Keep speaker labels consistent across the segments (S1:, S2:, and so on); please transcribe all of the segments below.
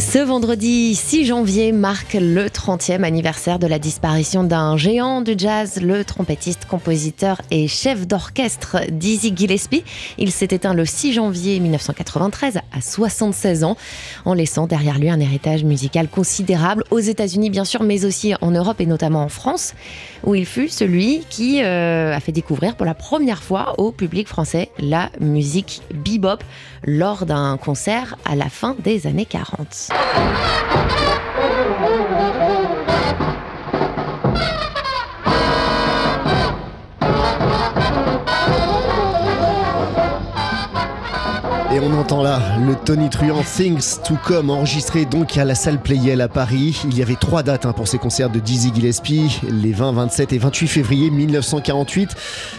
S1: Ce vendredi 6 janvier marque le 30e anniversaire de la disparition d'un géant du jazz, le trompettiste, compositeur et chef d'orchestre Dizzy Gillespie. Il s'est éteint le 6 janvier 1993 à 76 ans, en laissant derrière lui un héritage musical considérable aux États-Unis bien sûr, mais aussi en Europe et notamment en France, où il fut celui qui euh, a fait découvrir pour la première fois au public français la musique bebop lors d'un concert à la fin des années 40.
S2: Música Et on entend là le Tony Truant Things to Come enregistré donc à la salle Playel à Paris. Il y avait trois dates hein, pour ces concerts de Dizzy Gillespie, les 20, 27 et 28 février 1948.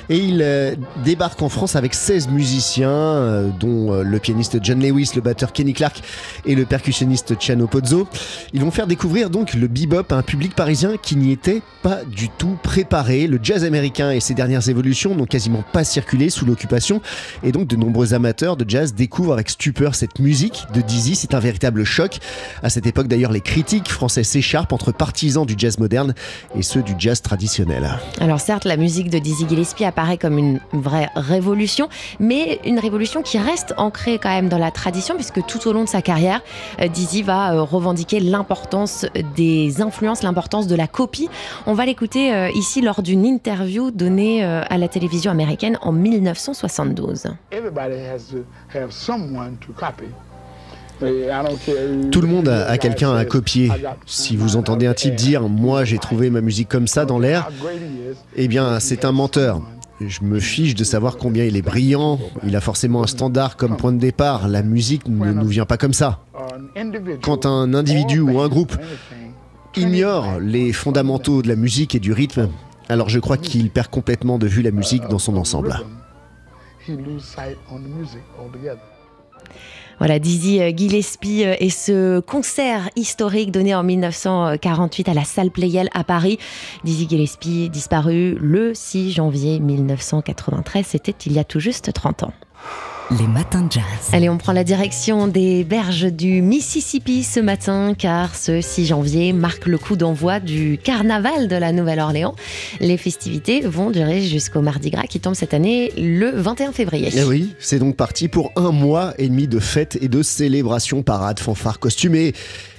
S2: Et il euh, débarque en France avec 16 musiciens, euh, dont euh, le pianiste John Lewis, le batteur Kenny Clark et le percussionniste Ciano Pozzo. Ils vont faire découvrir donc le bebop à un public parisien qui n'y était pas du tout préparé. Le jazz américain et ses dernières évolutions n'ont quasiment pas circulé sous l'occupation et donc de nombreux amateurs de jazz découvre avec stupeur cette musique de Dizzy. C'est un véritable choc. À cette époque, d'ailleurs, les critiques français s'écharpent entre partisans du jazz moderne et ceux du jazz traditionnel.
S1: Alors certes, la musique de Dizzy Gillespie apparaît comme une vraie révolution, mais une révolution qui reste ancrée quand même dans la tradition, puisque tout au long de sa carrière, euh, Dizzy va euh, revendiquer l'importance des influences, l'importance de la copie. On va l'écouter euh, ici lors d'une interview donnée à la télévision américaine en 1972.
S2: Tout le monde a, quelqu'un à copier. Si vous entendez un type dire Moi j'ai trouvé ma musique comme ça dans l'air, eh bien c'est un menteur. Je me fiche de savoir combien il est brillant. Il a forcément un standard comme point de départ. La musique ne nous vient pas comme ça. Quand un individu ou un groupe ignore les fondamentaux de la musique et du rythme, alors je crois qu'il perd complètement de vue la musique dans son ensemble.
S1: Voilà, Dizzy euh, Gillespie euh, et ce concert historique donné en 1948 à la salle Playel à Paris. Dizzy Gillespie disparu le 6 janvier 1993, c'était il y a tout juste 30 ans.
S3: Les matins de jazz.
S1: Allez, on prend la direction des berges du Mississippi ce matin, car ce 6 janvier marque le coup d'envoi du carnaval de la Nouvelle-Orléans. Les festivités vont durer jusqu'au Mardi Gras qui tombe cette année le 21 février.
S2: Eh oui, c'est donc parti pour un mois et demi de fêtes et de célébrations, parades, fanfares, costumés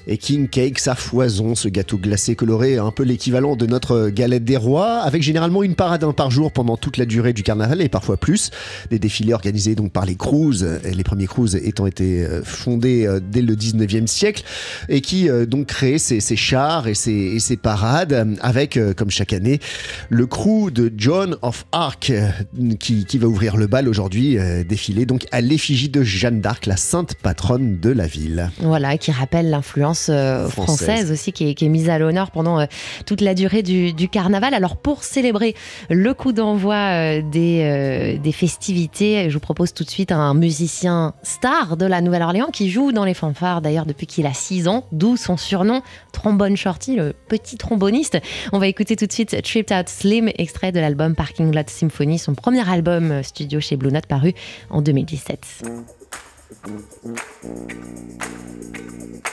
S2: et King Cake, sa foison, ce gâteau glacé coloré, un peu l'équivalent de notre galette des rois, avec généralement une parade par jour pendant toute la durée du carnaval et parfois plus. Des défilés organisés donc par les cruises, les premiers cruises étant été euh, fondés euh, dès le 19e siècle et qui euh, donc créaient ces, chars et ces, parades avec, comme chaque année, le crew de John of Arc qui, va ouvrir le bal aujourd'hui, défilé donc à l'effigie de Jeanne d'Arc, la sainte patronne de la ville.
S1: Voilà, qui rappelle l'influence euh, française. aussi qui est, mise à l'honneur pendant euh, toute la durée du, carnaval. Alors pour célébrer le coup d'envoi euh, des, des festivités, je vous propose tout de suite un musicien star de la Nouvelle-Orléans qui joue dans les fanfares d'ailleurs depuis qu'il a 6 ans, d'où son surnom Trombone Shorty, le petit tromboniste. On va écouter tout de suite Tripped Out Slim, extrait de l'album Parking Lot Symphony, son premier album studio chez Blue Note paru en 2017.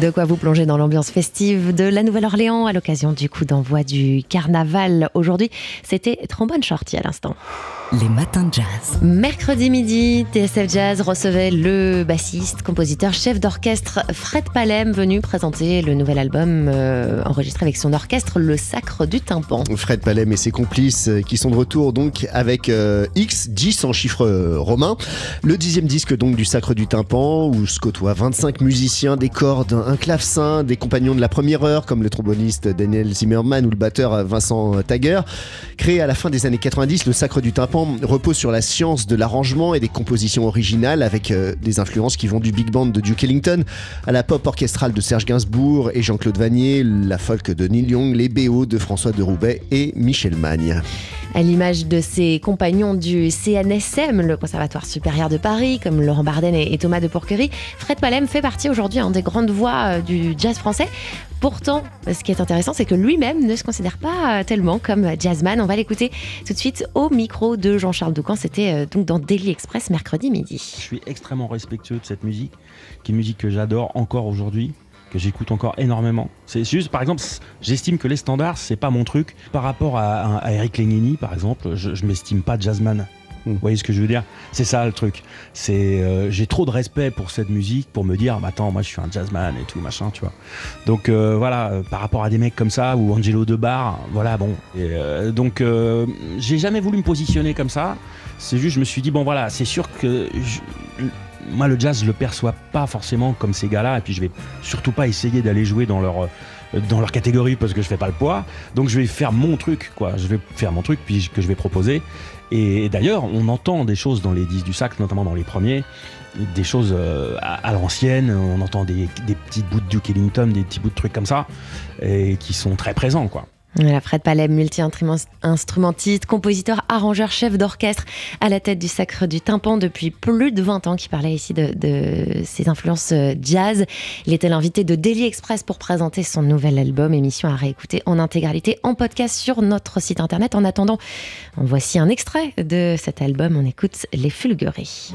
S1: De quoi vous plonger dans l'ambiance festive de la Nouvelle-Orléans à l'occasion du coup d'envoi du carnaval. Aujourd'hui, c'était Trombone Shorty à l'instant.
S3: Les matins de jazz.
S1: Mercredi midi, TSF Jazz recevait le bassiste, compositeur, chef d'orchestre Fred Palem venu présenter le nouvel album euh, enregistré avec son orchestre Le Sacre du Tympan.
S2: Fred Palem et ses complices euh, qui sont de retour donc avec euh, X, 10 en chiffre romain. Le dixième disque donc du Sacre du Tympan où se côtoient 25 musiciens, des cordes, un clavecin, des compagnons de la première heure comme le tromboniste Daniel Zimmerman ou le batteur Vincent Tager. Créé à la fin des années 90, le Sacre du Tympan repose sur la science de l'arrangement et des compositions originales avec euh, des influences qui vont du big band de Duke Ellington à la pop orchestrale de Serge Gainsbourg et Jean-Claude Vanier, la folk de Neil Young, les BO de François de Roubaix et Michel Magne.
S1: À l'image de ses compagnons du CNSM, le Conservatoire supérieur de Paris, comme Laurent Barden et Thomas de Pourquerie, Fred Palem fait partie aujourd'hui hein, des grandes voix euh, du jazz français. Pourtant, ce qui est intéressant, c'est que lui-même ne se considère pas euh, tellement comme jazzman. On va l'écouter tout de suite au micro de Jean-Charles Doucan. C'était euh, donc dans Daily Express mercredi midi.
S4: Je suis extrêmement respectueux de cette musique, qui est une musique que j'adore encore aujourd'hui, que j'écoute encore énormément. C'est juste, par exemple, j'estime que les standards, c'est pas mon truc. Par rapport à, Eric Lenini, par exemple, je, je m'estime pas jazzman. Vous voyez ce que je veux dire? C'est ça le truc. C'est, euh, j'ai trop de respect pour cette musique pour me dire, bah, attends, moi je suis un jazzman et tout machin, tu vois. Donc euh, voilà, euh, par rapport à des mecs comme ça ou Angelo Debar, voilà, bon. Donc j'ai jamais voulu me positionner comme ça. C'est juste, je me suis dit, bon voilà, c'est sûr que moi le jazz, je le perçois pas forcément comme ces gars-là, et puis je vais surtout pas essayer d'aller jouer dans leur dans leur catégorie parce que je fais pas le poids. Donc je vais faire mon truc, quoi. Je vais faire mon truc puis que je vais proposer. Et d'ailleurs, on entend des choses dans les disques du sac, notamment dans les premiers, des choses euh, à, à l'ancienne. On entend des, des petits bouts de Duke Ellington, des petits bouts de trucs comme ça, et qui sont très présents, quoi.
S1: Voilà, Fred Palem, multi-instrumentiste, compositeur, arrangeur, chef d'orchestre, à la tête du Sacre du Tympan depuis plus de 20 ans, qui parlait ici de, ses influences euh, jazz. Il était l'invité de Daily Express pour présenter son nouvel album, émission à réécouter en intégralité en podcast sur notre site internet. En attendant, en voici un extrait de cet album. On écoute Les Fulgueries.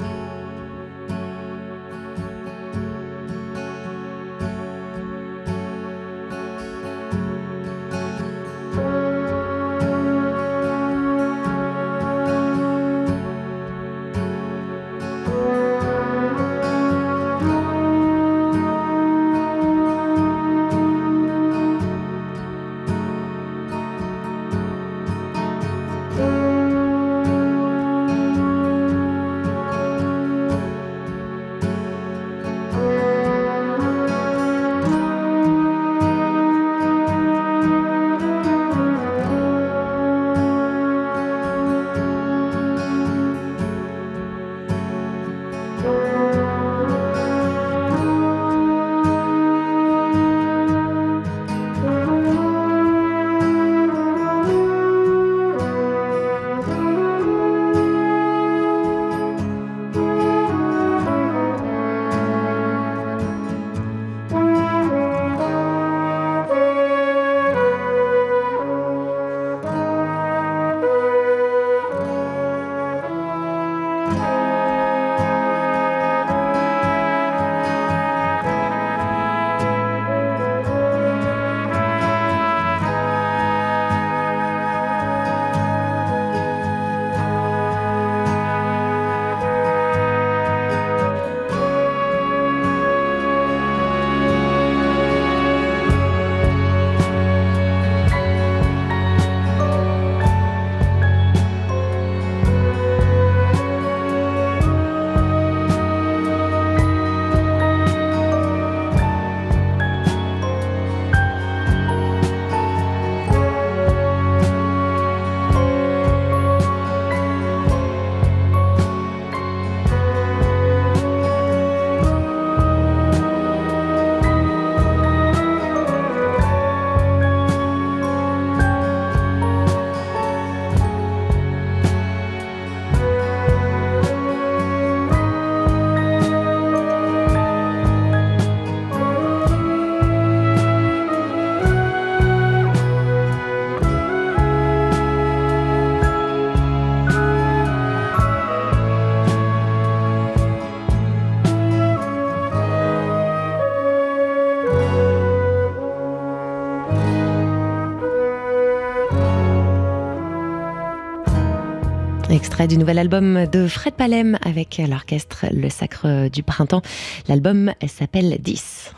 S1: Du nouvel album de Fred Palem avec l'orchestre Le Sacre du Printemps. L'album s'appelle 10.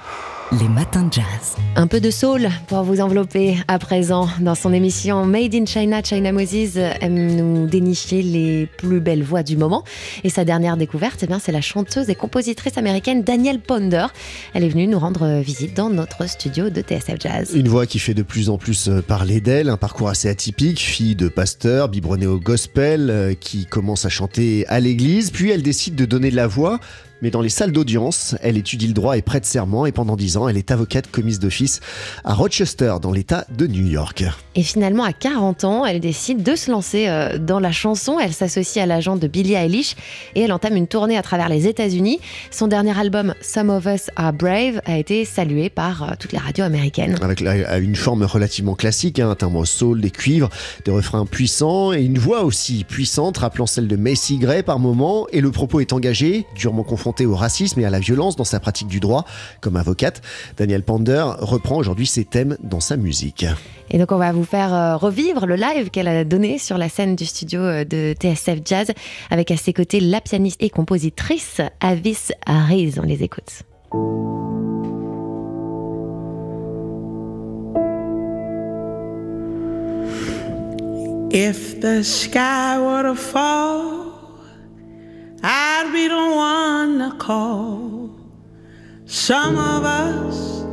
S3: Les matins de jazz.
S1: Un peu de soul pour vous envelopper à présent. Dans son émission Made in China, China Moses aime nous dénicher les plus belles voix du moment. Et sa dernière découverte, eh bien, c'est la chanteuse et compositrice américaine Danielle Ponder. Elle est venue nous rendre visite dans notre studio de TSF Jazz.
S2: Une voix qui fait de plus en plus euh, parler d'elle, un parcours assez atypique, fille de pasteur, biberonnée au gospel, euh, qui commence à chanter à l'église, puis elle décide de donner de la voix mais dans les salles d'audience, elle étudie le droit et prête serment et pendant dix ans, elle est avocate commise d'office à Rochester, dans l'État de New York.
S1: Et finalement, à 40 ans, elle décide de se lancer euh, dans la chanson. Elle s'associe à l'agent de Billie Eilish et elle entame une tournée à travers les États-Unis. Son dernier album, Some of Us Are Brave, a été salué par euh, toutes les radios américaines.
S2: Avec une forme relativement classique, hein, un timbre soul, des cuivres, des refrains puissants et une voix aussi puissante, rappelant celle de Macy Gray par moment. Et le propos est engagé, durement confronté au racisme et à la violence dans sa pratique du droit. Comme avocate, Daniel Pander reprend aujourd'hui ces thèmes dans sa musique.
S1: Et donc on va vous faire euh, revivre le live qu'elle a donné sur la scène du studio euh, de TSF Jazz avec à ses côtés la pianiste et compositrice Avis Harris. On les écoute.
S5: If the sky were to fall I'd be the one to call. Some of us,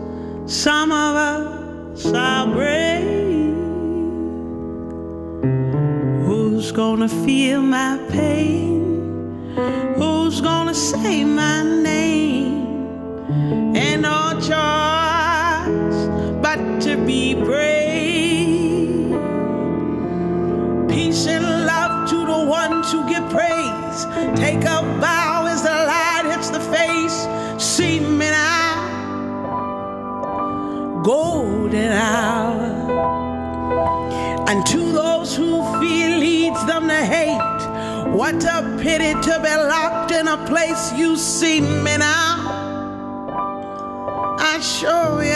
S5: some of us are brave. Who's gonna feel my pain? Who's gonna say my name? And no choice but to be brave. Take a bow as the light hits the face. See me now, golden hour. And to those who fear leads them to hate. What a pity to be locked in a place you see me now. I show you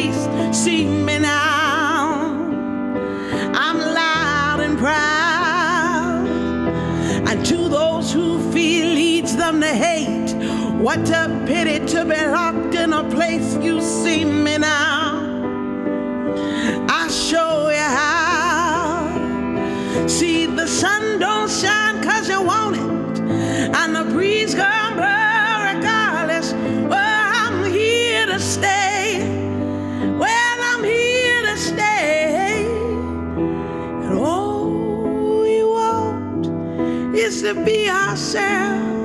S5: face. See me now. I'm loud and proud. And to those who feel, leads them to hate, what a pity to be locked in a place you see me now. To be ourselves.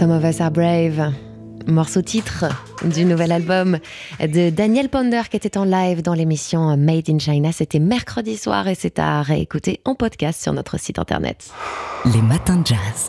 S1: Some of Us Are Brave, morceau titre du nouvel album de Daniel Ponder qui était en live dans l'émission Made in China. C'était mercredi soir et c'est à réécouter en podcast sur notre site internet.
S3: Les matins de jazz.